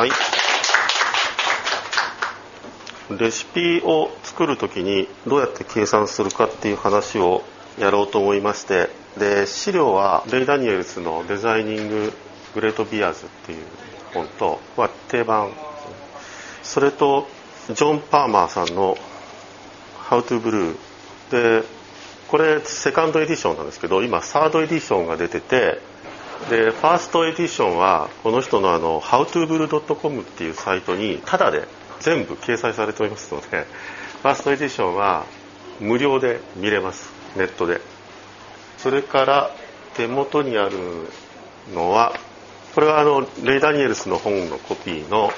はい。レシピを作る時にどうやって計算するかっていう話をやろうと思いましてで資料はレイ・ダニエルスの「デザイニング・グレート・ビアーズ」っていう本と、まあ、定番。それとジョン・パーマーさんの「How to Blue」でこれセカンドエディションなんですけど今サードエディションが出ててで first edition はこの人のあの howtobrew.com っていうサイトにタダで全部掲載されておりますので first edition は無料で見れます。ネットで。それから手元にあるのはこれはあのレイ・ダニエルスの本のコピーの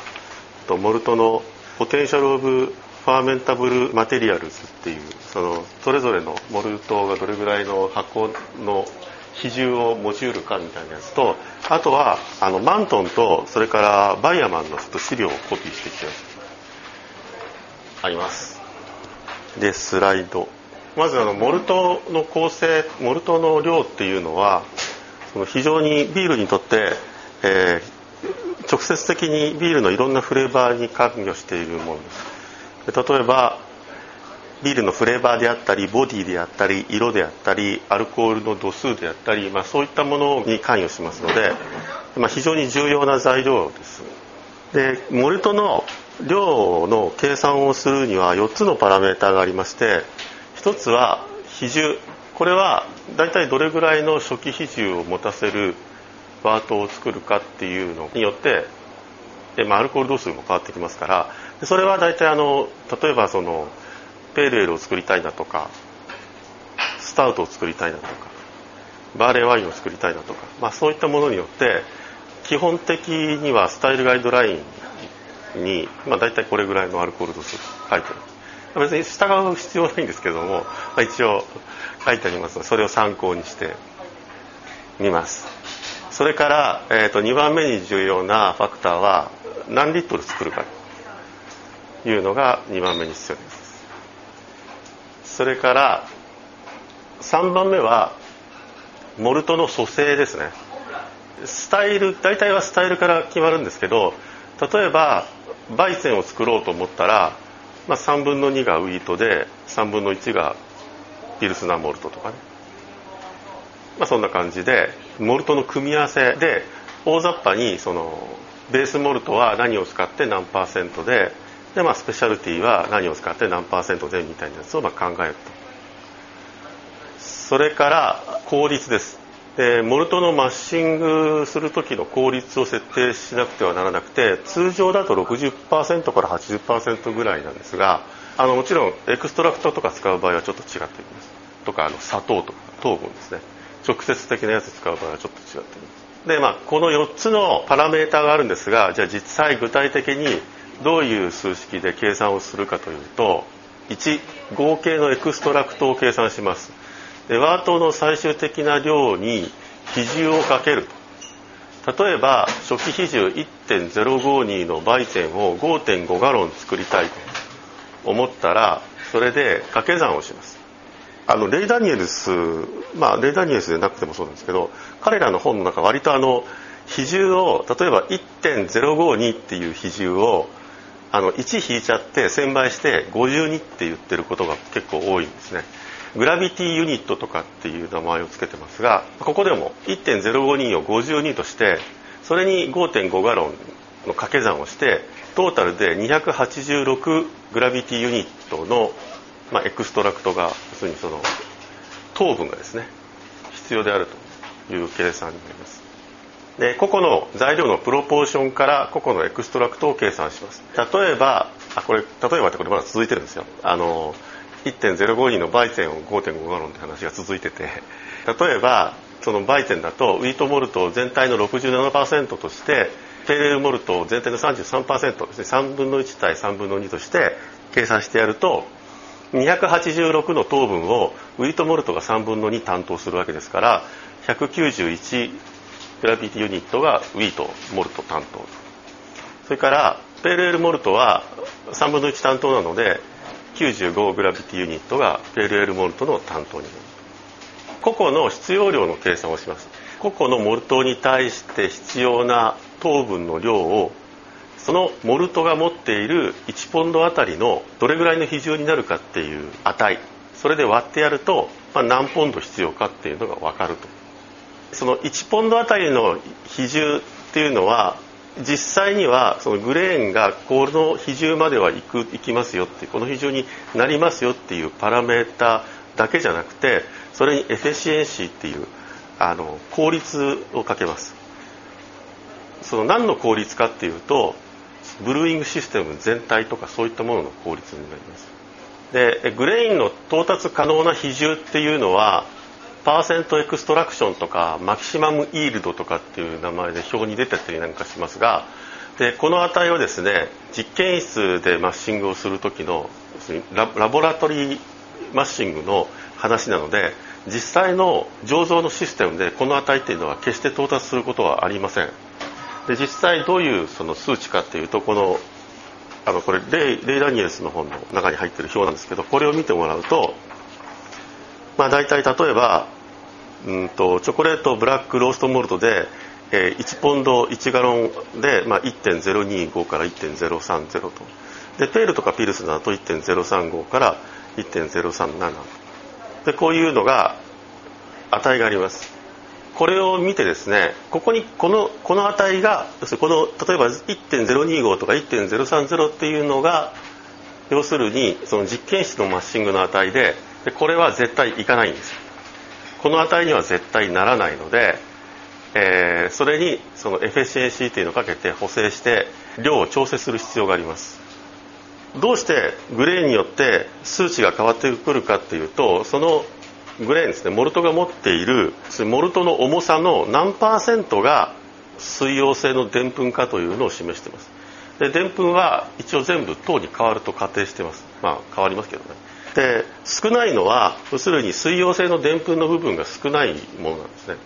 モルトの potential of fermentable materials っていうそのそれぞれのモルトがどれぐらいの箱の比重を持ちうるかみたいなやつとあとはあのマントンとそれからバイアマンのちょっと資料をコピーしてきてあります。でスライド。まずあのモルトの構成モルトの量っていうのはその非常にビールにとって、えー、直接的にビールのいろんなフレーバーに関与しているものです。例えばビールのフレーバーであったりボディであったり色であったりアルコールの度数であったり、まあ、そういったものに関与しますので、まあ、非常に重要な材料です。でモルトの量の計算をするには4つのパラメータがありまして1つは比重。これは大体どれぐらいの初期比重を持たせるバートを作るかっていうのによってで、まあ、アルコール度数も変わってきますからそれは大体あの例えばそのペールエールを作りたいなとかスタウトを作りたいなとかバーレーワインを作りたいなとか、まあ、そういったものによって基本的にはスタイルガイドラインに、まあ、大体これぐらいのアルコール度数書いてある。別に従う必要ないんですけども、まあ、一応書いてあります。のでそれを参考にしてみます。それから、えーと、2番目に重要なファクターは何リットル作るかというのが2番目に必要です。それから3番目はモルトの組成ですね。スタイル大体はスタイルから決まるんですけど例えば焙煎を作ろうと思ったら、まあ、3分の2がウィートで3分の1がピルスナーモルトとかね、まあ、そんな感じでモルトの組み合わせで大雑把にその base malt は何を使って何パーセントでで、まあ、 specialty は何を使って何パーセントでみたいなやつをまあ考えると。それから効率です。でモルトの mashing する時の効率を設定しなくてはならなくて通常だと60%から80%ぐらいなんですがあのもちろん extract とか使う場合はちょっと違ってきます。とかあの砂糖とか糖分ですね。直接的なやつ使う場合はちょっと違ってきます。でまあこの4つのパラメーターがあるんですがじゃあ実際具体的にどういう数式で計算をするかというと1合計の extract を計算します。で wort の最終的な量に比重をかける例えば初期比重1.052のヴァイツェンを5.5ガロン作りたいと思ったらそれで掛け算をします。あのレイ・ダニエルスまあレイ・ダニエルスでなくてもそうなんですけど彼らの本の中割とあの比重を例えば1.052っていう比重をあの1引いちゃって1000倍して52って言ってることが結構多いんですね。グラビティユニットとかっていう名前を付けてますがここでも1.052を52としてそれに5.5ガロンの掛け算をしてトータルで286 gravity unit の、まあ、 extract が要するにその糖分がですね必要であるという計算になります。で個々の材料のプロポーションから個々の extract を計算します。例えばあこれ例えばってこれまだ続いてるんですよ。あの1.052のヴァイツェンを5.5ガロンって話が続いてて。例えばその焙煎だとウィートモルトを全体の67%としてペーレルモルトを全体の33%ですね3分の1対3分の2として計算してやると286の糖分をウィートモルトが3分の2担当するわけですから191グラビティユニットがウィートモルト担当。それからペールエールモルトは3分の1担当なので95グラビティユニットがペールエールモルトの担当になる。個々の必要量の計算をします。個々のモルトに対して必要な糖分の量をそのモルトが持っている1ポンドあたりのどれぐらいの比重になるかっていう値。それで割ってやると、まあ、何ポンド必要かっていうのが分かると。その1ポンドあたりの比重っていうのは実際にはそのグレーンがこの比重まではいくいきますよってこの比重になりますよっていうパラメータだけじゃなくてそれにエフェシエンシーっていうあの効率をかけます。その何の効率かっていうとブルーイングシステム全体とかそういったものの効率になります。でグレインの到達可能な比重っていうのはパーセントエクストラクションとかマキシマムイールドとかっていう名前で表に出てたりなんかしますがでこの値はですね実験室でマッシングをする時のラボラトリーマッシングの話なので実際の醸造のシステムでこの値っていうのは決して到達することはありません。で実際どういうその数値かっていうとこのあのこれレイレイ・ダニエルスの本の中に入ってる表なんですけどこれを見てもらうと、まあ、大体例えばうんとチョコレートブラックローストモルトで、えー、1ポンド1ガロンで、まあ、1.025から1.030と。でペールとかピルスだと1.035から1.037でこういうのが値があります。これを見てですねここにこのこの値が要するにこの例えば1.025とか1.030っていうのが要するにその実験室のマッシングの値ででこれは絶対いかないんですこの値には絶対ならないので、えー、それにそのエフェシエンシーというのをかけて補正して量を調整する必要があります。どうしてグレーによって数値が変わってくるかっていうとそのグレーンですねモルトが持っているモルトの重さの何パーセントが水溶性のでんぷんかというのを示しています。ででんぷんは一応全部糖に変わると仮定してます。まあ変わりますけどね。で少ないのは要するに水溶性のでんぷんの部分が少ないものなんですね。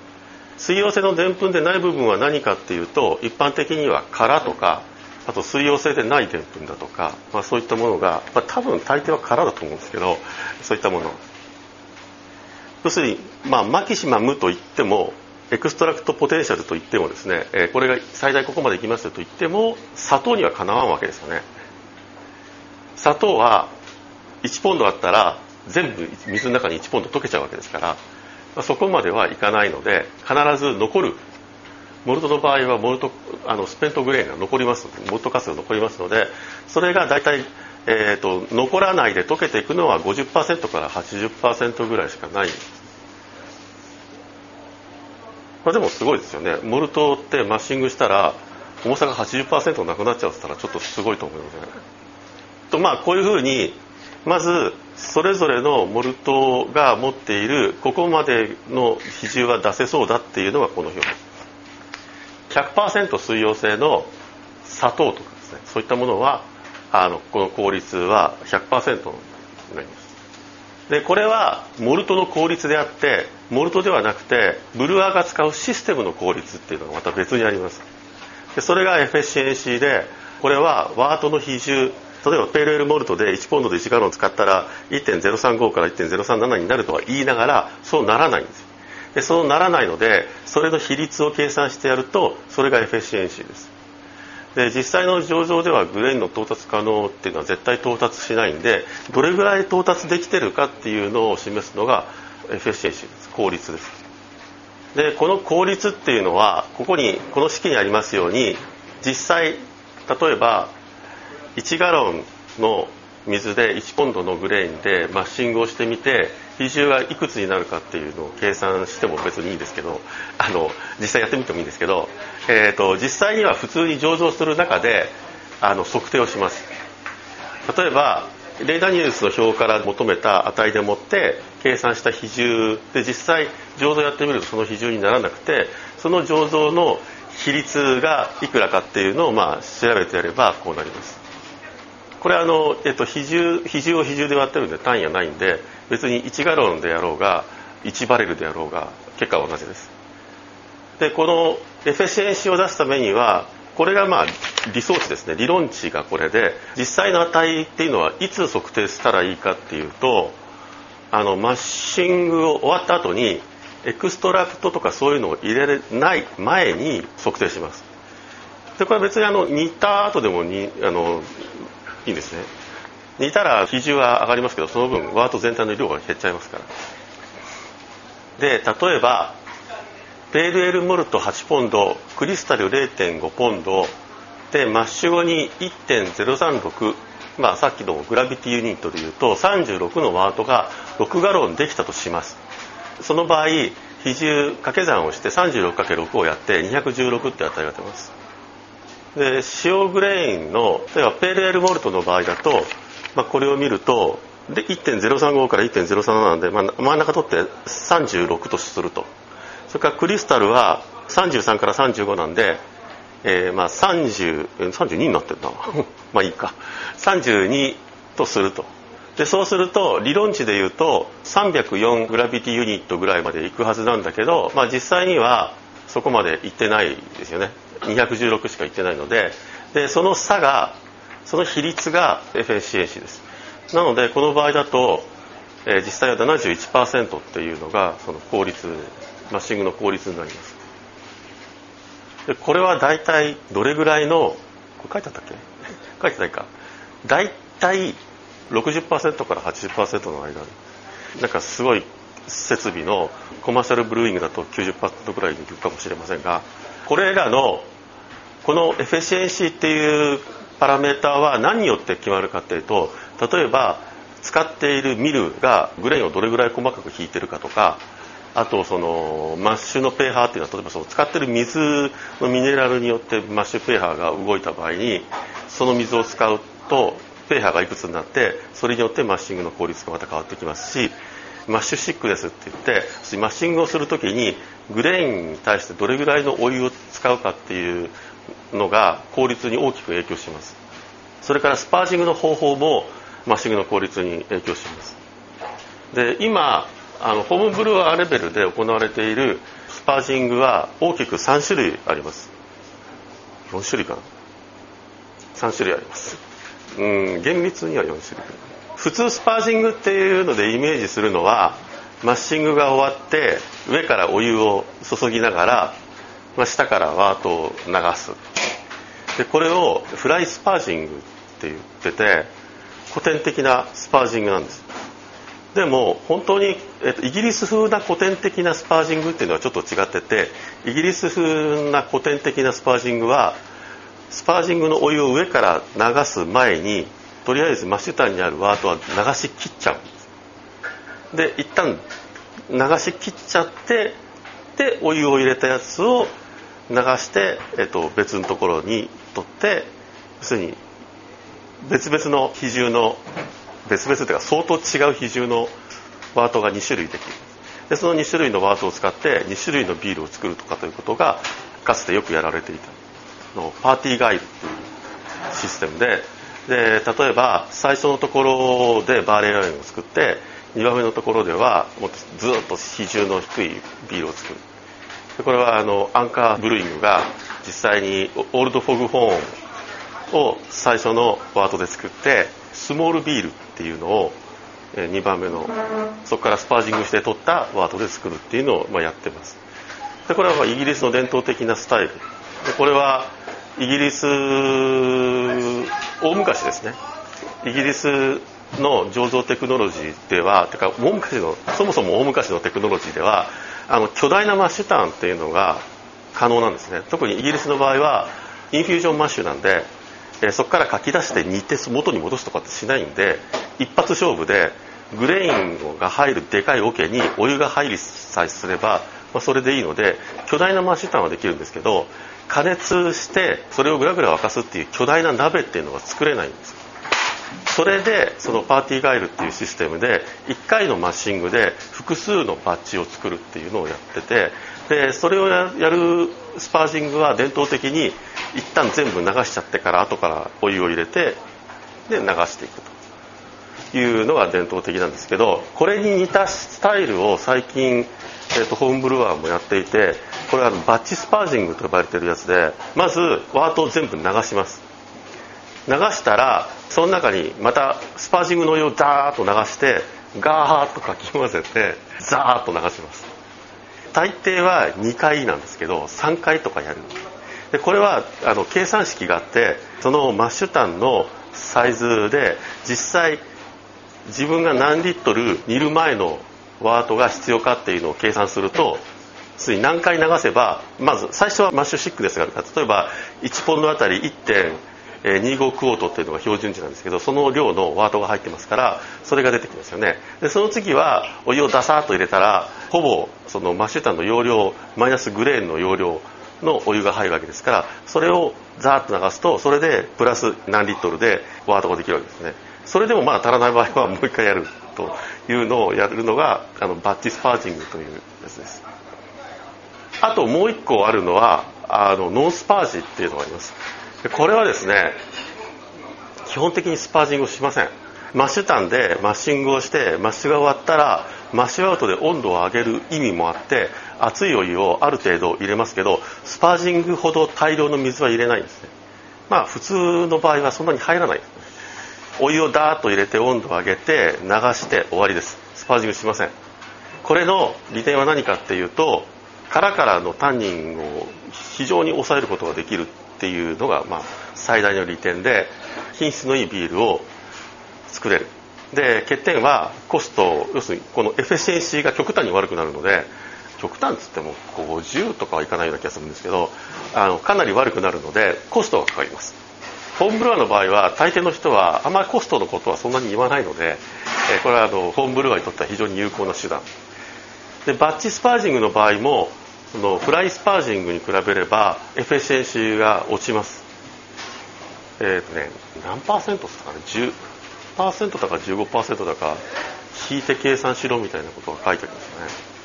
水溶性のでんぷんでない部分は何かっていうと一般的には殻とかあと水溶性でないでんぷんだとか、まあ、そういったものが、まあ、多分大抵は殻だと思うんですけどそういったもの。要するに、まあ、マキシマムといっても extract potential といってもですね、え、これが最大ここまでいきますよと言っても砂糖にはかなわんわけですよね。砂糖は1ポンドあったら全部水の中に1ポンド溶けちゃうわけですから、そこまではいかないので必ず残る。モルトの場合はモルトあのスペントグレーンが残りますモルトカスが残りますのでそれが大体、えーと、残らないで溶けていくのは50%から80%ぐらいしかない。まあ、でもすごいですよね。モルトってマッシングしたら重さが80%なくなっちゃうって言ったらちょっとすごいと思いますね。とまあこういうふうにまずそれぞれのモルトが持っているここまでの比重は出せそうだっていうのがこの表。です100%水溶性の砂糖とかですね。そういったものはあのこの効率は100%になります。でこれはモルトの効率であってモルトではなくてブルワーが使うシステムの効率っていうのがまた別にあります。でそれが efficiency でこれは wort の比重例えば pale ale malt で1ポンドで1ガロン使ったら1.035から1.037になるとは言いながらそうならないんです。でそうならないのでそれの比率を計算してやるとそれが efficiency です。で実際の醸造では grain の到達可能っていうのは絶対到達しないんでどれぐらい到達できてるかっていうのを示すのが efficiency です。効率です。でこの効率っていうのはここにこの式にありますように実際例えば1ガロンの水で1ポンドのグレーンでマッシングをしてみて比重がいくつになるかっていうのを計算しても別にいいんですけどあの実際やってみてもいいんですけど、えーと、実際には普通に醸造する中であの測定をします。例えばレイ・ダニエルスの表から求めた値でもって計算した比重で実際醸造やってみるとその比重にならなくてその醸造の比率がいくらかっていうのをまあ調べてやればこうなります。これあの、えっと、比重比重を比重で割ってるんで単位がないんで別に1ガロンでやろうが1バレルでやろうが結果は同じです。でこのエフェシエンシーを出すためにはこれがまあ理想値ですね。理論値がこれで実際の値っていうのはいつ測定したらいいかっていうとあの mashing を終わった後に extract とかそういうのを入れない前に測定します。でこれは別にあの煮た後でもにあのいいんですね。煮たら比重は上がりますけどその分 wort 全体の量が減っちゃいますから。で例えば pale ale malt 8ポンド crystal 0.5ポンドで mash 後に1.036まあさっきのグラビティユニットでいうと36のワートが6ガロンできたとします。その場合比重掛け算をして 36×6 をやって216って値が出ますで塩グレインの例えばペールエールモルトの場合だと、まあ、これを見るとで1.035から1.037なんで、まあ、真ん中取って36とすると。それからクリスタルは33から35なんで、えー、まあ30 32になってるな まあいいか。32とすると。でそうすると理論値でいうと304グラビティユニットぐらいまでいくはずなんだけど、まあ、実際にはそこまでいってないですよね。216しかいってないのででその差がその比率が FSCAC です。なのでこの場合だと、えー、実際は71%っていうのがその効率mashing の効率になります。でこれは大体どれぐらいのこれ書いてあったっけ？書いてないか。大体60%から80%の間。なんかすごい設備の commercial brewing だと90%ぐらいにいくかもしれませんがこれらのこの efficiency っていうパラメーターは何によって決まるかっていうと例えば使っているミルが grain をどれぐらい細かく引いてるかとかあとその mash のペーハーっていうのは例えばその使ってる水のミネラルによって mash ペーハーが動いた場合にその水を使うとペーハーがいくつになってそれによって mashing の効率がまた変わってきますし mash thickness って言って mashing をする時に grain に対してどれぐらいのお湯を使うかっていうのが効率に大きく影響します。それから sparging の方法も mashing の効率に影響します。で今あのホームブルワーレベルで行われているスパージングは大きく3種類あります。4種類かな。3種類あります。うん厳密には4種類。普通スパージングっていうのでイメージするのはマッシングが終わって上からお湯を注ぎながら、まあ、下からワートを流す。でこれをフライスパージングって言ってて古典的なスパージングなんです。でも本当に、えっと、イギリス風な古典的なスパージングっていうのはちょっと違っててイギリス風な古典的なスパージングはスパージングのお湯を上から流す前にとりあえず真下にあるワートは流し切っちゃう。ですで一旦流し切っちゃってでお湯を入れたやつを流して、えっと、別のところに取って要するに別々の比重の別々というか相当違う比重のワートが2種類できる。でその2種類のワートを使って2種類のビールを作るとかということがかつてよくやられていたのパーティーガイルっていうシステムでで例えば最初のところでバーレーラインを作って2番目のところではもっとずっと比重の低いビールを作る。でこれはあのアンカーブルーイングが実際にオールドフォグホーンを最初のワートで作ってスモールビールっていうのを2番目のそこからスパージングして取ったワートで作るっていうのをまやってます。でこれはイギリスの伝統的なスタイル。でこれはイギリス大昔ですね。イギリスの醸造テクノロジーではてか大昔のそもそも大昔のテクノロジーではあの巨大な mash tun っていうのが可能なんですね。特にイギリスの場合は infusion mash なんで、えそこから掻き出して煮て元に戻すとかってしないんで一発勝負で grain が入るでかい桶にお湯が入りさえすれば、まあ、それでいいので巨大な mash tun はできるんですけど加熱してそれをぐらぐら沸かすっていう巨大な鍋っていうのは作れないんです。それでその parti-gyle っていうシステムで1回のマッシングで複数のバッジを作るっていうのをやっててでそれをやるスパージングは伝統的に一旦全部流しちゃってから後からお湯を入れてで流していくと。いうのが伝統的なんですけどこれに似たスタイルを最近えーと、ホームブルワーもやっていてこれはバッチスパージングと呼ばれてるやつでまずワートを全部流します。流したらその中にまたスパージングのお湯をダーッと流してガーッとかき混ぜてザーッと流します。大抵は2回なんですけど3回とかやる。でこれはあの計算式があってそのマッシュタンのサイズで実際自分が何リットル煮る前のワートが必要かっていうのを計算するとつい何回流せばまず最初はマッシュシックですが例えば1ポンドあたり1.25クオートっていうのが標準値なんですけどその量のワートが入ってますからそれが出てきますよね。でその次はお湯をダサーッと入れたらほぼそのマッシュタンの容量マイナスグレーンの容量のお湯が入るわけですからそれをザーッと流すとそれでプラス何リットルでワートができるわけですね。それでもまだ足らない場合はもう一回やるというのをやるのがあのバッチスパージングというやつです。あともう一個あるのはあの no sparge っていうのがあります。これはですね基本的に sparging をしません。 mash tun で mashing をして mash が終わったら mash out で温度を上げる意味もあって熱いお湯をある程度入れますけど sparging ほど大量の水は入れないんですね。まあ普通の場合はそんなに入らない。ですねお湯をダーッと入れて温度を上げて流して終わりです。 sparging しません。これの利点は何かっていうと殻からのタンニンを非常に抑えることができるっていうのが、まあ、最大の利点で品質のいいビールを作れる。で欠点はコスト要するにこのエフェシエンシーが極端に悪くなるので極端っつっても50とかはいかないような気がするんですけどあのかなり悪くなるのでコストがかかります。ホームブルワーの場合は大抵の人はあまりコストのことはそんなに言わないのでえこれはあの home brewer にとっては非常に有効な手段。で batch sparging の場合もその fly sparging に比べれば efficiency が落ちます。えっ、ー、とね何パーセントですかね？10%だか15%だか引いて計算しろみたいなことが書いてありますね。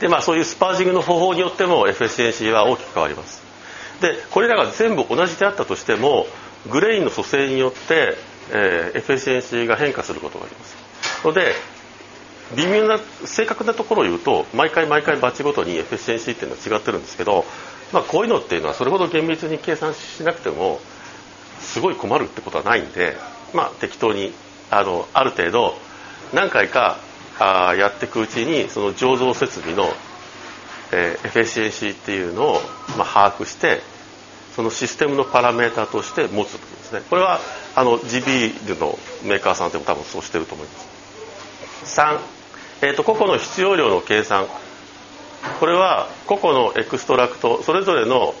でまあそういう sparging の方法によっても efficiency は大きく変わります。でこれらが全部同じであったとしてもgrain の組成によって、えー、 efficiency が変化することがあります。ので微妙な正確なところを言うと毎回毎回バッチごとに efficiency っていうのは違ってるんですけど、まあ、こういうのっていうのはそれほど厳密に計算しなくてもすごい困るってことはないんで、まあ、適当にあのある程度何回かあやっていくうちにその醸造設備の、えー、 efficiency っていうのを、まあ、把握してそのシステムのパラメータとして持つということですね。これはあの地ビールのメーカーさんでも多分そうしてると思います。3、えーと、個々の必要量の計算。これは個々の extract それぞれの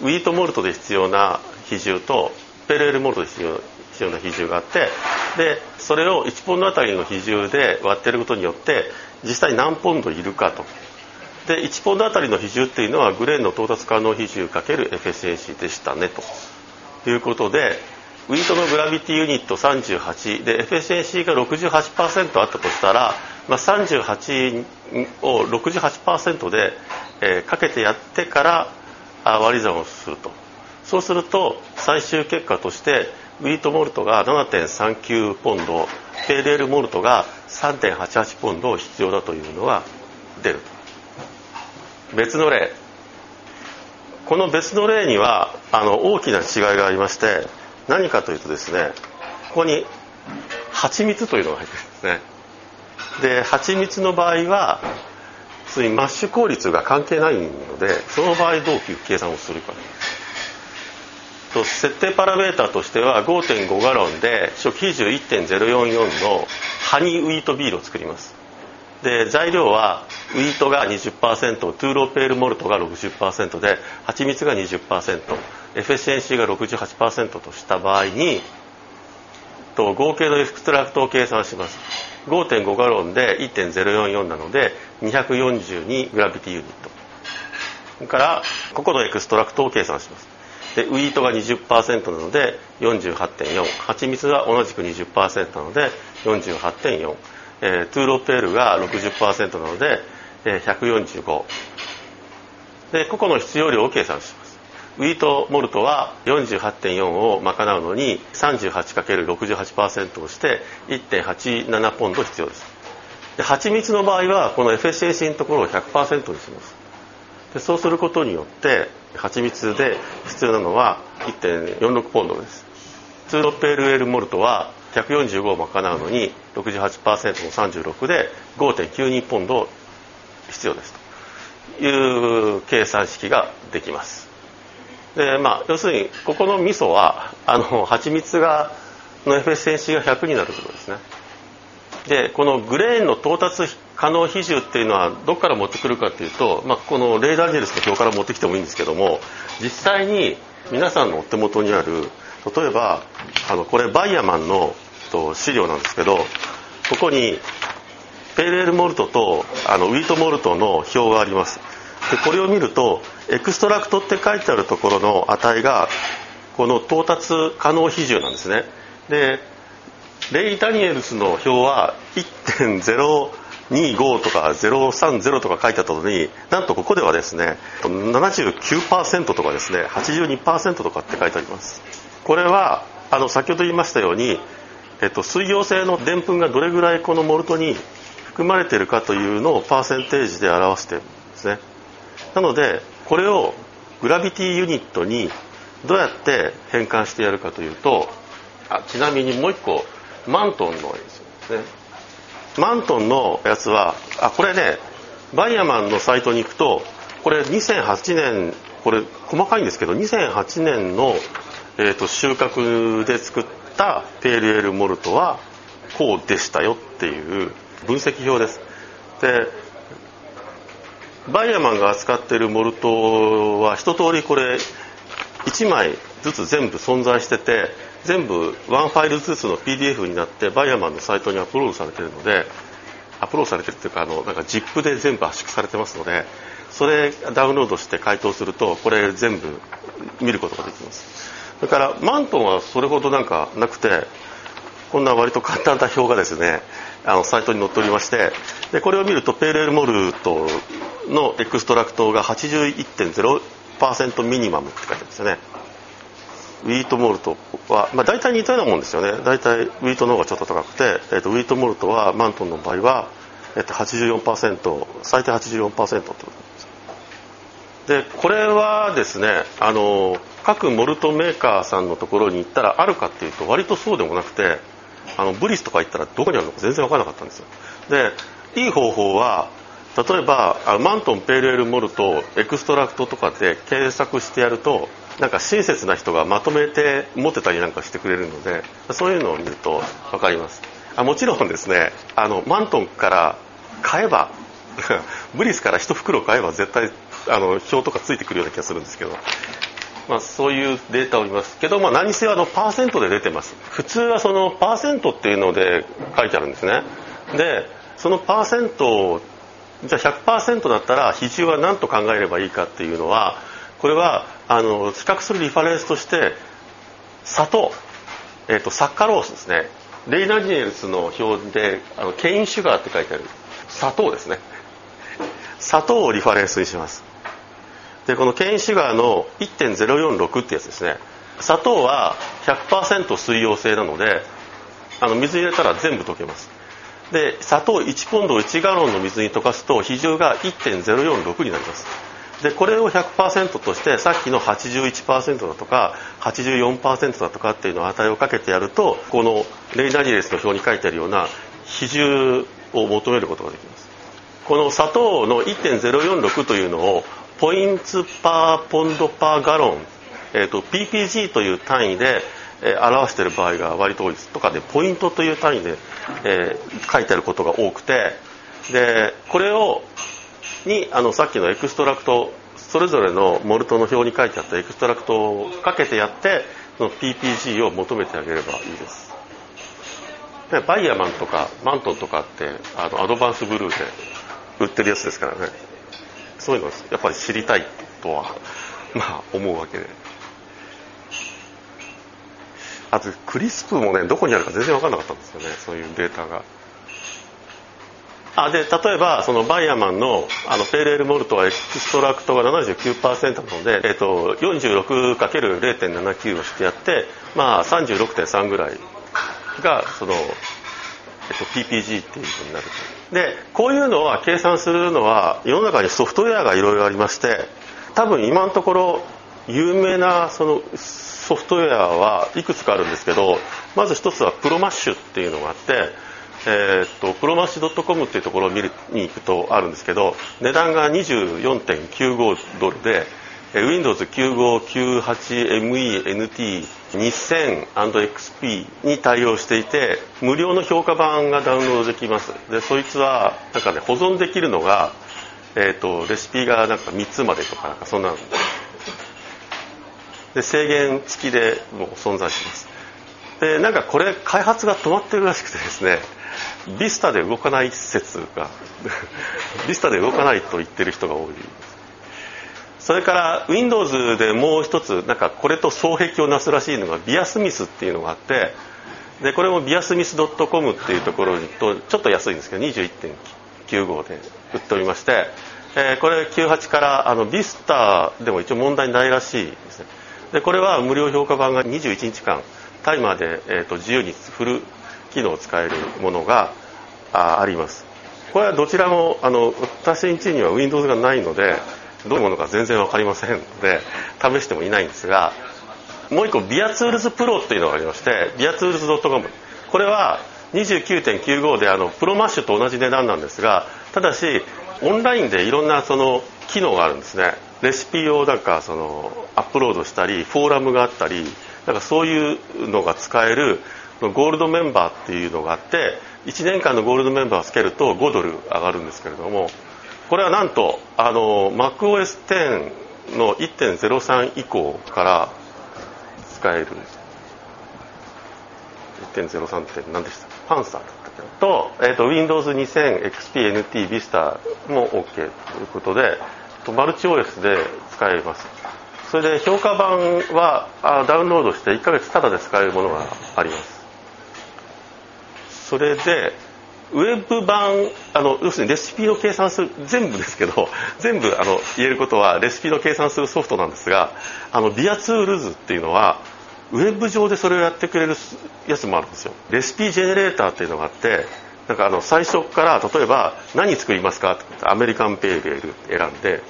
wheat malt で必要な比重と pale ale malt で必要必要な比重があってでそれを1ポンドあたりの比重で割ってることによって実際何ポンドいるかと。で1ポンドあたりの比重っていうのはグレーンの到達可能比重かける FSAC でしたねということでウィートのグラビティユニット38で FSAC が68%あったとしたら、まあ、38を68%で、えー、かけてやってから割り算をすると。そうすると最終結果としてウィートモルトが7.39ポンドペーレールモルトが3.88ポンド必要だというのが出ると。別の例。この別の例にはあの大きな違いがありまして何かというとですねここに蜂蜜というのが入ってるんですね。で蜂蜜の場合はついマッシュ効率が関係ないのでその場合どういう計算をするか。と設定パラメータとしては5.5ガロンで初期比重1.044の honey wheat ビールを作ります。で材料は wheat が20% two-row pale malt が60%で蜂蜜が 20% efficiency が68%とした場合にと合計の extract を計算します。5.5ガロンで1.044なので242 gravity unit。それから個々の extract を計算します。で wheat が20%なので48.4蜂蜜は同じく20%なので48.4、えー、トゥーロペールが60%なので、えー、145で個々の必要量を計算します。 wheat malt は48.4を賄うのに 38×68% をして1.87ポンド必要です。で蜂蜜の場合はこの FSAC のところを100%にします。でそうすることによって蜂蜜で必要なのは1.46ポンドです。ツーロペールエルモルトは145を賄うのに68%の36で5.92ポンド必要です。という計算式ができます。でまあ要するにここの味噌はあの蜂蜜がの efficiency が100になるということですね。でこの grain の到達可能比重っていうのはどこから持ってくるかっていうと、まあ、この Ray Daniels の表から持ってきてもいいんですけども実際に皆さんのお手元にある例えばあのこれ Weyermann の資料なんですけどここに pale ale malt とあの wheat malt の表があります。でこれを見ると extract って書いてあるところの値がこの到達可能比重なんですね。でレイ・ダニエルスの表は1.025とか030とか書いてあったのになんとここではですね79%とかですね82%とかって書いてあります。これはあの先ほど言いましたように、えっと、水溶性のでんぷんがどれぐらいこのモルトに含まれているかというのをパーセンテージで表してるんですね。なのでこれをグラビティユニットにどうやって変換してやるかというとあちなみにもう一個マントンのやつですね。マントンのやつはあこれねバイヤマンのサイトに行くとこれ2008年これ細かいんですけど2008年の、えーと、収穫で作ったペールエールモルトはこうでしたよっていう分析表です。でバイヤマンが扱っているモルトは一通りこれ1枚ずつ全部存在してて全部ワンファイルずつの PDF になってバイヤマンのサイトにアップロードされてるのでアップロードされてるっていうかあのなんか ZIP で全部圧縮されてますのでそれダウンロードして回答するとこれ全部見ることができます。それからマントンはそれほどなんかなくてこんな割と簡単な表がですね。あのサイトに載っておりまして。でこれを見ると pale ale malt の extract が81.0% minimum って書いてあるんですよね。 wheat malt は、まあ、大体似たようなもんですよね。大体 wheat の方がちょっと高くて、えーと、 wheat malt は Muntons の場合は、えーと、84%最低84%ってことでこれはですねあの各モルトメーカーさんのところに行ったらあるかっていうと割とそうでもなくてあの Briess とか行ったらどこにあるのか全然分からなかったんですよ。でいい方法は例えば Muntons pale ale malt extract とかで検索してやるとなんか親切な人がまとめて持ってたりなんかしてくれるのでそういうのを見ると分かります。あもちろんですねあの Muntons から買えば Briess から1袋買えば絶対あの表とかついてくるような気がするんですけど、まあ、そういうデータを見ますけど、まあ、何せあのパーセントで出てます。普通はそのパーセントっていうので書いてあるんですね。でそのパーセントをじゃあ100%だったら比重は何と考えればいいかっていうのはこれはあの比較するリファレンスとして砂糖、えーと、サッカロースですね。レイナジエルスの表であのケインシュガーって書いてある砂糖ですね。砂糖をリファレンスにします。でこのケインシュガーの1.046ってやつですね。砂糖は100%水溶性なのであの水入れたら全部溶けます。で砂糖1ポンドを1ガロンの水に溶かすと比重が1.046になります。でこれを100%としてさっきの81%だとか84%だとかっていうのを値をかけてやるとこのRay Daniels の表に書いてあるような比重を求めることができます。この砂糖の1.046というのを points per pound per gallon、えーと、PPG という単位で、えー、表している場合が割と多いです。とかでポイントという単位で、えー、書いてあることが多くてでこれをにあのさっきの extract それぞれのモルトの表に書いてあった extract をかけてやってその PPG を求めてあげればいいです。で Weyermann とか Muntons とかってあの Advanced Brew で売ってるやつですからね。そういうのやっぱり知りたいとは まあ思うわけで。あと Crisp もねどこにあるか全然分かんなかったんですよね。そういうデータが。あで例えばそのバイヤマンのあのペーレールモルトはエクストラクトが79%なので、えーと、46×0.79 をしてやって、まあ、36.3ぐらいがその、えっと、PPG っていうふうになるでこういうのは計算するのは世の中にソフトウェアがいろいろありまして多分今のところ有名なそのソフトウェアはいくつかあるんですけどまず一つは ProMash っていうのがあってえー、っとプロマッシュ .com っていうところを見るに行くとあるんですけど値段が24.95ドルで Windows9598MENT2000&XP に対応していて無料の評価版がダウンロードできます。でそいつはなんかね保存できるのが、えーと、レシピがなんか3つまでとかなんかそんなで制限付きでもう存在します。でなんかこれ開発が止まってるらしくてですねビスタで動かない説がビスタで動かないと言ってる人が多い。ですそれから Windows でもう一つなんかこれと双璧をなすらしいのがビアスミスっていうのがあってでこれもビアスミス .com っていうところとちょっと安いんですけど21.95で売っておりまして、えー、これ98からあのビスターでも一応問題ないらしいですね。でこれは無料評価版が21日間タイマーで、えーと、自由にフル機能を使えるものがああります。これはどちらもあの私んちには Windows がないのでどういうものか全然分かりませんので試してもいないんですがもう一個 BeerTools Pro っていうのがありましてビアツールズ .com これは29.95であの ProMash と同じ値段なんですがただしオンラインでいろんなその機能があるんですね。レシピをなんかそのアップロードしたりフォーラムがあったりなんかそういうのが使えるゴールドメンバーっていうのがあって1年間のゴールドメンバーをつけると5ドル上がるんですけれどもこれはなんとあの MacOS10 の1.03以降から使える。1.03って何でした？パンサーだったけど。と,、えーと、Windows 2000 XPNT Vista も OK ということでマルチ OS で使えます。それで評価版はあダウンロードして1ヶ月タダで使えるものがあります。それでウェブ版あの要するにレシピの計算する全部ですけど 全部あの言えることはレシピの計算するソフトなんですがあのビアツールズっていうのはウェブ上でそれをやってくれるやつもあるんですよ。 recipe generator っていうのがあってなんかあの最初から例えば何作りますかって American pale ale 選んで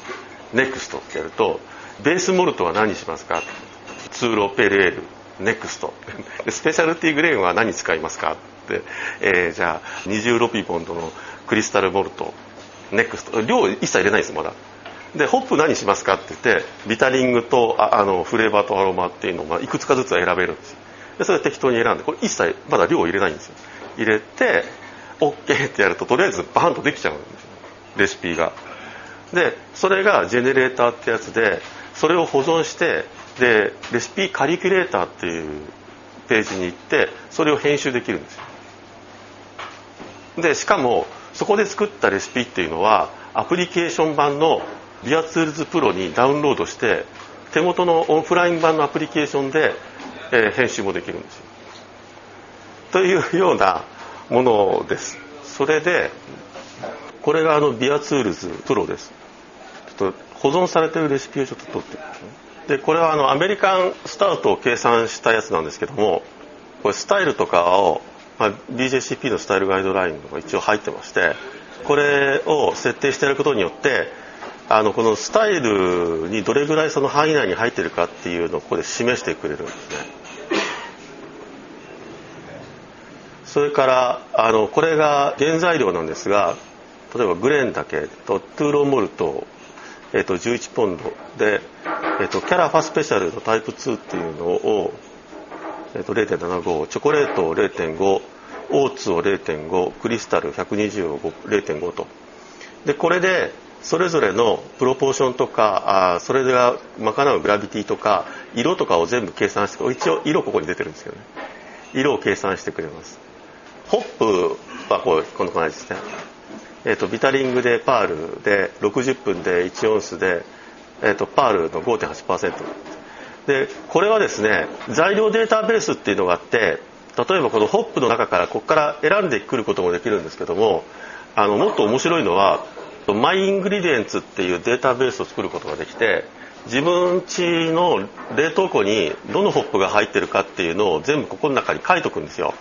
next ってやると base malt は何しますか？ two-row pale ale next。 specialty grain は何使いますか、えー、じゃあ20 Lovibond の crystal malt next。量一切入れないですまだ。でホップ何しますかって言って bittering とああのフレーバーとアロマっていうのをいくつかずつ選べるんです。でそれ適当に選んでこれ一切まだ量入れないんですよ。入れて OK ってやるととりあえずバーンとできちゃうんですよ。レシピが。でそれがジェネレーターってやつでそれを保存してでレシピカリキュレーターっていうページに行ってそれを編集できるんですよ。でしかもそこで作ったレシピっていうのはアプリケーション版のビアツールズプロにダウンロードして手元のオフライン版のアプリケーションで、えー、編集もできるんですよ。というようなものです。それでこれがあのビアツールズプロです。ちょっと保存されてるレシピをちょっと取ってみますでこれはあのアメリカンスタートを計算したやつなんですけどもこれスタイルとかを、まあ、BJCP のスタイルガイドラインが一応入ってましてこれを設定してやることによってあのこのスタイルにどれぐらいその範囲内に入ってるかっていうのをここで示してくれるんですね。それからあのこれが原材料なんですが例えばグレンだけとトゥーロンモルト、えー、と11ポンドでえっと、キャラファスペシャルのタイプ2っていうのを、えっと、0.75チョコレートを0.5オーツを0.5クリスタル120を0.5と。でこれでそれぞれのプロポーションとかあそれが賄うグラビティとか色とかを全部計算して一応色ここに出てるんですけどね。色を計算してくれます。ホップはこうこの感じですね。えっ、と bittering でパールで60分で1オンスでえーと、パールの5.8%でこれはですね材料データベースっていうのがあって例えばこのホップの中からここから選んでくることもできるんですけどもあのもっと面白いのは my ingredients っていうデータベースを作ることができて自分家の冷凍庫にどのホップが入ってるかっていうのを全部ここの中に書いとくんですよ。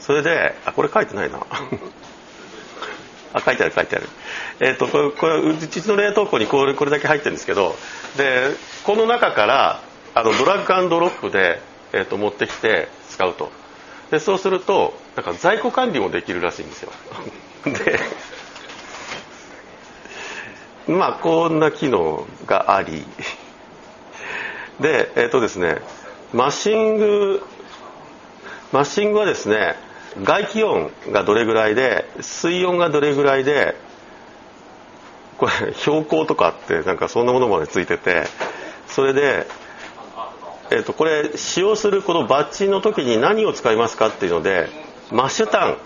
それであこれ書いてないな。あ書いてある書いてある。えっ、ー、とこれこれうちの冷凍庫にこれこれだけ入ってるんですけどでこの中からあのドラッグアンドロップで、えーと、持ってきて使うと。でそうするとなんか在庫管理もできるらしいんですよ。でまあこんな機能があり。でえっ、ー、とですねマッシングマッシングはですね外気温がどれぐらいで水温がどれぐらいでこれ標高とかってなんかそんなものまでついててそれで、えー、とこれ使用するこのバッジの時に何を使いますかっていうのでマッシュタン。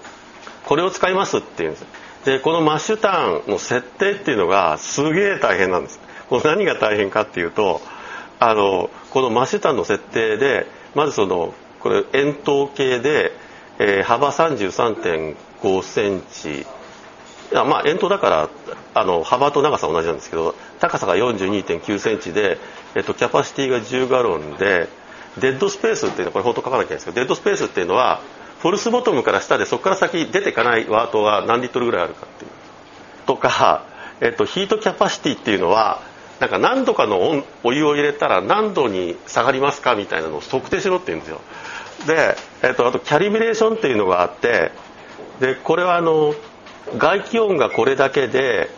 これを使いますっていうんです。でこのマッシュタンの設定っていうのがすげえ大変なんです。この何が大変かっていうとあのこのマッシュタンの設定でまずそのこれ円筒形で、えー、幅33.5センチいやまあ円筒だからあの幅と長さ同じなんですけど高さが42.9センチで、えっと、キャパシティが10ガロンでデッドスペースっていうのはこれ本当書かなきゃいけないんですけどデッドスペースっていうのはフォルスボトムから下でそこから先出ていかないワートが何リットルぐらいあるかっていう。とか、えっと、ヒートキャパシティっていうのはなんか何度かのお湯を入れたら何度に下がりますかみたいなのを測定しろって言うんですよ。で、えっと、あとキャリブレーションっていうのがあってでこれはあの外気温がこれだけで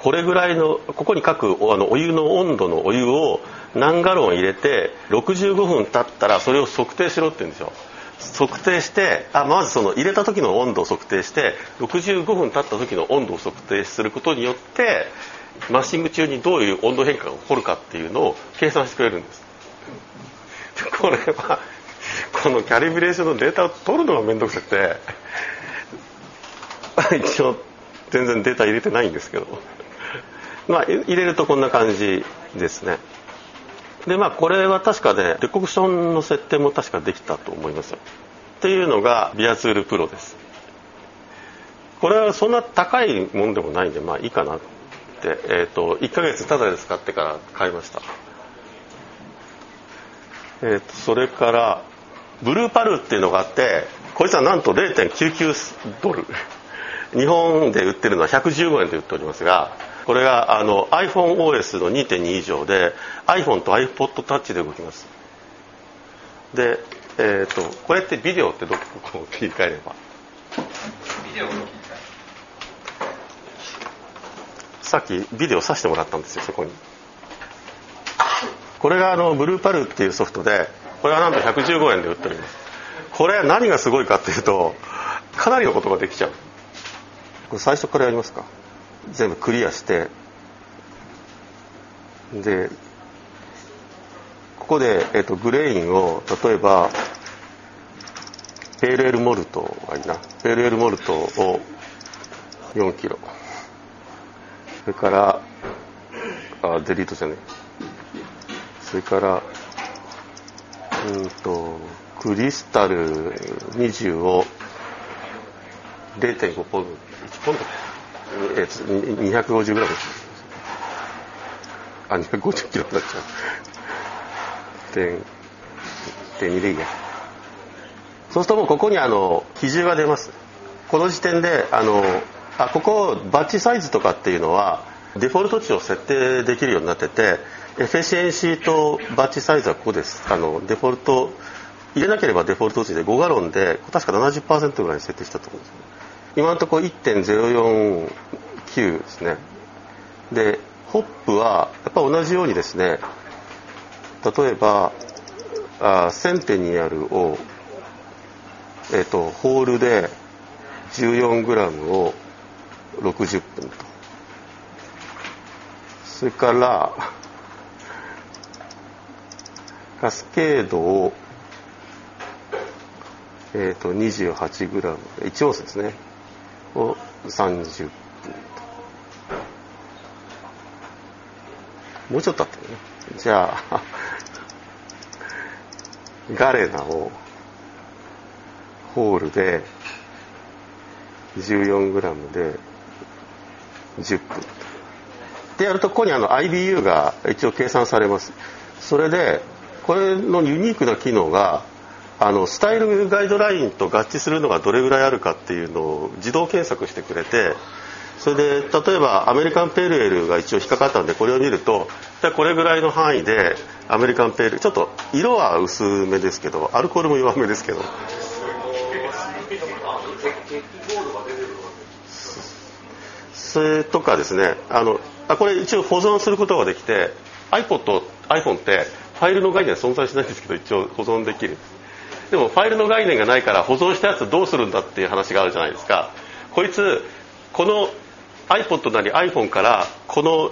これぐらいのここに書くあのお湯の温度のお湯を何ガロン入れて65分経ったらそれを測定しろって言うんですよ。測定してあまずその入れた時の温度を測定して65分経った時の温度を測定することによってマッシング中にどういう温度変化が起こるかっていうのを計算してくれるんです。これはこのキャリブレーションのデータを取るのが面倒くさくて。一応全然データ入れてないんですけど。まあ入れるとこんな感じですね。でまあこれは確かねレコクションの設定も確かできたと思いますよ。っていうのがビアツールプロです。これはそんな高いもんでもないんでまあいいかなって、えーと、1ヶ月タダで使ってから買いました。えーとそれからブルーパルっていうのがあってこいつはなんと0.99ドル。日本で売ってるのは115円で売っておりますがこれがあの iPhoneOS の2.2以上で iPhone と iPodTouch で動きます。で、えーと、これってビデオってどこを切り替えれば？さっきビデオさしてもらったんですよそこに。これがあのブルーパルっていうソフトでこれはなんと115円で売っております。これは何がすごいかっていうとかなりのことができちゃうこれ最初からやりますか？全部クリアして。でここで、えーと、グレインを例えばペールエルモルトがいいな。ペールエルモルトを4キロ。それからあデリートじゃねそれからうんとクリスタル20を0.5ポンド1ポンドえー、250グラム。あ250キロになっちゃう。点点2でいいや。そうするともうここにあの比重が出ます。この時点であのあここバッチサイズとかっていうのはデフォルト値を設定できるようになっててエフェシエンシーとバッチサイズはここです。あのデフォルト入れなければデフォルト値で5ガロンで確か70%ぐらいに設定したと思うんですよ。今のところ1.049ですね。でホップはやっぱ同じようにですね例えばあセンテニアルを、えーと、ホールで 14g を60分と。それからカスケードを、えーと、28g 1オンスですね。を30分もうちょっとあったよね。じゃあ ガレナをホールで 14g で10分でやるとここにあの IBU が一応計算されます。それでこれのユニークな機能があのスタイルガイドラインと合致するのがどれぐらいあるかっていうのを自動検索してくれてそれで例えばアメリカンペールエルが一応引っかかったんでこれを見るとこれぐらいの範囲でアメリカンペールちょっと色は薄めですけどアルコールも弱めですけど。それとかですねあのあこれ一応保存することができて iPod、iPhone ってファイルの概念は存在しないんですけど一応保存できる。でもファイルの概念がないから保存したやつどうするんだっていう話があるじゃないですか。こいつこの iPod なり iPhone からこの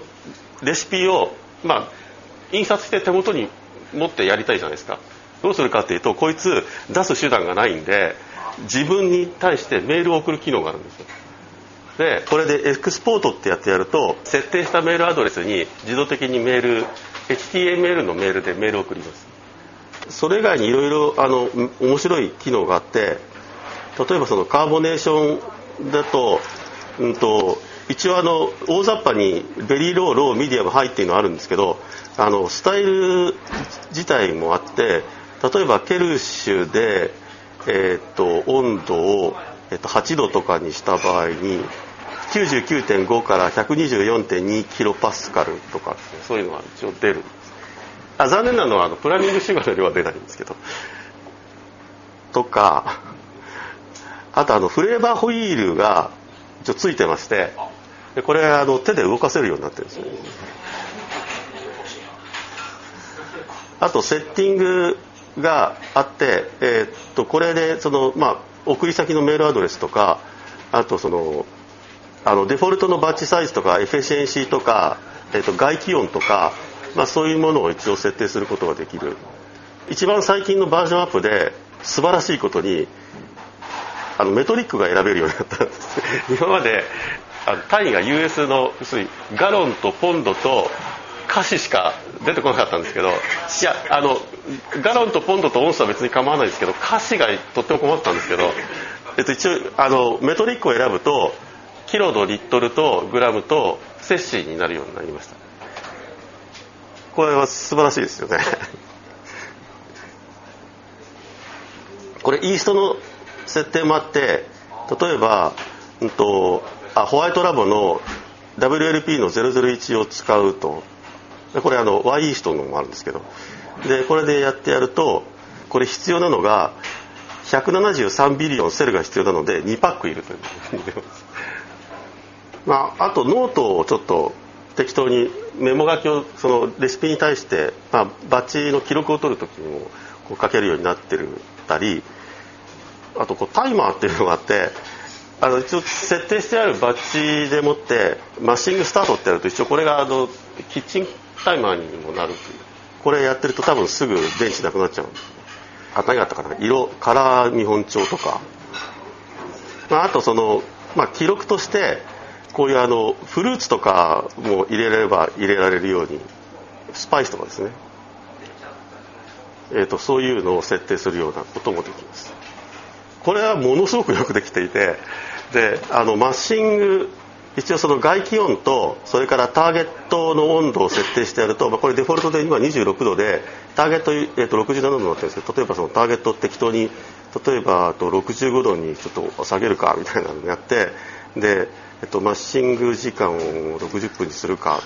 レシピをまあ印刷して手元に持ってやりたいじゃないですか。どうするかっていうとこいつ出す手段がないんで自分に対してメールを送る機能があるんですよ。でこれで export ってやってやると設定したメールアドレスに自動的にメール HTML のメールでメールを送ります。それ以外にいろいろあの面白い機能があって例えばそのカーボネーションだと,、うんと、一応あの大雑把に very low low medium high っていうのあるんですけどあのスタイル自体もあって例えばケルシュで、えー、っと温度を、えっと、8度とかにした場合に99.5から124.2キロパスカルとか、そういうのが一応出る。あ残念なのはあのプラミングシュガーの量は出ないんですけど。とかあとあのフレーバーホイールが一応ついてましてでこれあの手で動かせるようになってるんですねあとセッティングがあって、えー、っとこれでその、まあ、送り先のメールアドレスとかあとそのあのデフォルトのバッチサイズとかエフェシェンシーとか、えー、と外気温とか、まあ、そういうものを一応設定することができる。一番最近のバージョンアップで素晴らしいことにあのメトリックが選べるようになったんです。今まであの単位が US の要するにガロンとポンドと歌詞しか出てこなかったんですけどいやあのガロンとポンドとオンスは別に構わないですけど歌詞がとっても困ったんですけど、えっと、一応あのメトリックを選ぶとキロとリットルとグラムとセッシーになるようになりました。これは素晴らしいですよね。これイーストの設定もあって例えば、うんと、あ White Labs の WLP の001を使うと。これあの Y イーストのもあるんですけど。でこれでやってやるとこれ必要なのが173 billion cell が必要なので2パックいるというふうに出ます。まあ、あとノートをちょっと適当にメモ書きをそのレシピに対して、まあ、バッチの記録を取る時にもこう書けるようになってるたりあとこうタイマーっていうのがあってあの一応設定してあるバッチでもってマッシングスタートってやると一応これがあのキッチンタイマーにもなるっていう。これやってると多分すぐ電池なくなっちゃうんですあ何があったかな。色カラー見本帳とか、まあ、あとその、まあ、記録としてこういうあのフルーツとかも入れれば入れられるようにスパイスとかですね、えーと、そういうのを設定するようなこともできます。これはものすごくよくできていてであのマッシング一応その外気温とそれからターゲットの温度を設定してやると、まあ、これデフォルトで今26度でターゲット、えー、と67度になってるんですけど例えばそのターゲット適当に例えばと65度にちょっと下げるかみたいなのをやってでえっと、マッシング時間を60分にするか、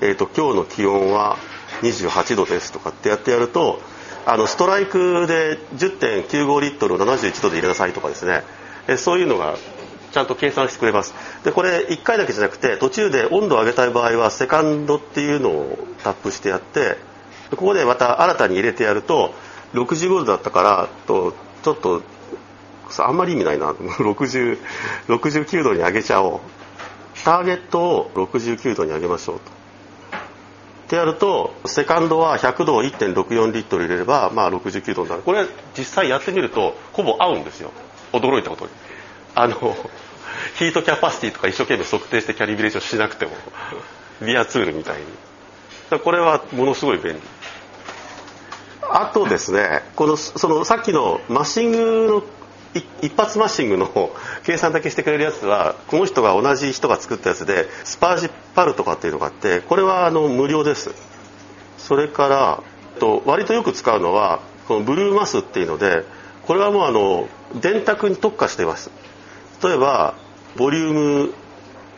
えっと、今日の気温は28度ですとかってやってやるとあのストライクで10.95リットルを71度で入れなさいとかですね。えそういうのがちゃんと計算してくれます。でこれ1回だけじゃなくて途中で温度を上げたい場合はセカンドっていうのをタップしてやってここでまた新たに入れてやると65度だったからとちょっとあんまり意味ないな。60 69度に上げちゃおう。ターゲットを69度に上げましょうと。ってやるとセカンドは100度を1.64リットル入れれば、まあ、69度になる。これ実際やってみるとほぼ合うんですよ。驚いたことに。あのヒートキャパシティとか一生懸命測定してキャリブレーションしなくてもビアツールみたいに。これはものすごい便利。あとですねこのそのさっきのマッシングの一発マッシングの 計算だけしてくれるやつはこの人が同じ人が作ったやつでスパージパルとかっていうのがあってこれはあの無料です。それからと割とよく使うのはこのブルーマスっていうのでこれはもうあの電卓に特化しています。例えばボリューム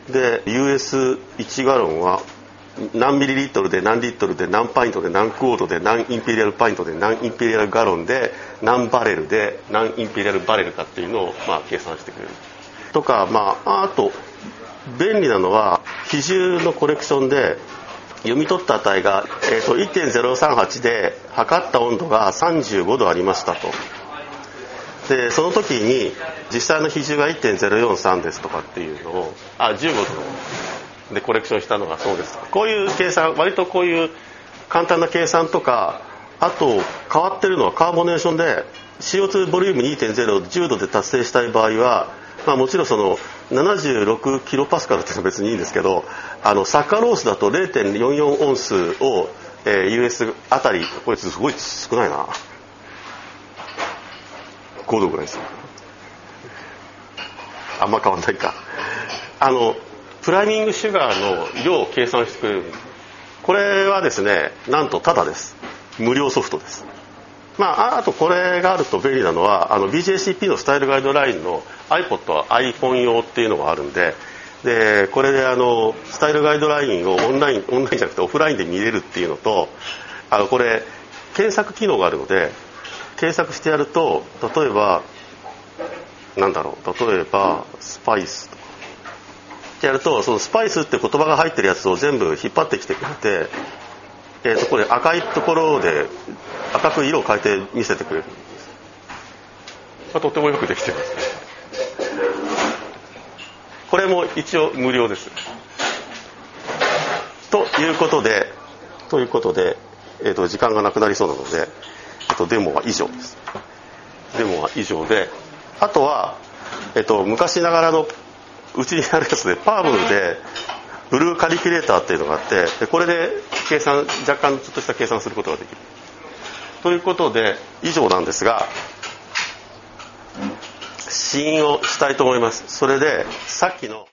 で US1 ガロンは何ミリリットルで何リットルで何パイントで何クオートで何インペリアルパイントで何インペリアルガロンで何バレルで何インペリアルバレルかっていうのをまあ計算してくれる。とかまああと便利なのは比重のコレクションで読み取った値が、えー、と1.038で測った温度が35度ありましたと。でその時に実際の比重が1.043ですとかっていうのをあ15度。でコレクションしたのがそうですこういう計算割とこういう簡単な計算とかあと変わってるのはカーボネーションで CO2 ボリューム2.0を10度で達成したい場合はまあ、もちろんその76キロパスカルっていうのは別にいいんですけどあのサッカーロースだと0.44オンスを、えー、US あたりこれすごい少ないな。5度ぐらいですあんま変わんないか。あのプライミングシュガーの量を計算してくれる。これはですねなんとただです。無料ソフトです。まあ、あとこれがあると便利なのはあの BJCP のスタイルガイドラインの iPod は iPhone 用っていうのがあるんででこれであのスタイルガイドラインをオンラインオンラインじゃなくてオフラインで見れるっていうのとあのこれ検索機能があるので検索してやると例えばなんだろう例えばスパイスとってやるとそのスパイスって言葉が入ってるやつを全部引っ張ってきてくれて、えー、とこれ赤いところで赤く色を変えて見せてくれる。んです、まあ、とてもよくできてますこれも一応無料です。ということでということで、えーと、時間がなくなりそうなので、えーと、デモは以上です。デモは以上であとは、えーと、と昔ながらのうちにあるやつでパームでブルーカリキュレーターっていうのがあってでこれで計算若干ちょっとした計算することができる。ということで以上なんですが試飲をしたいと思います。それでさっきの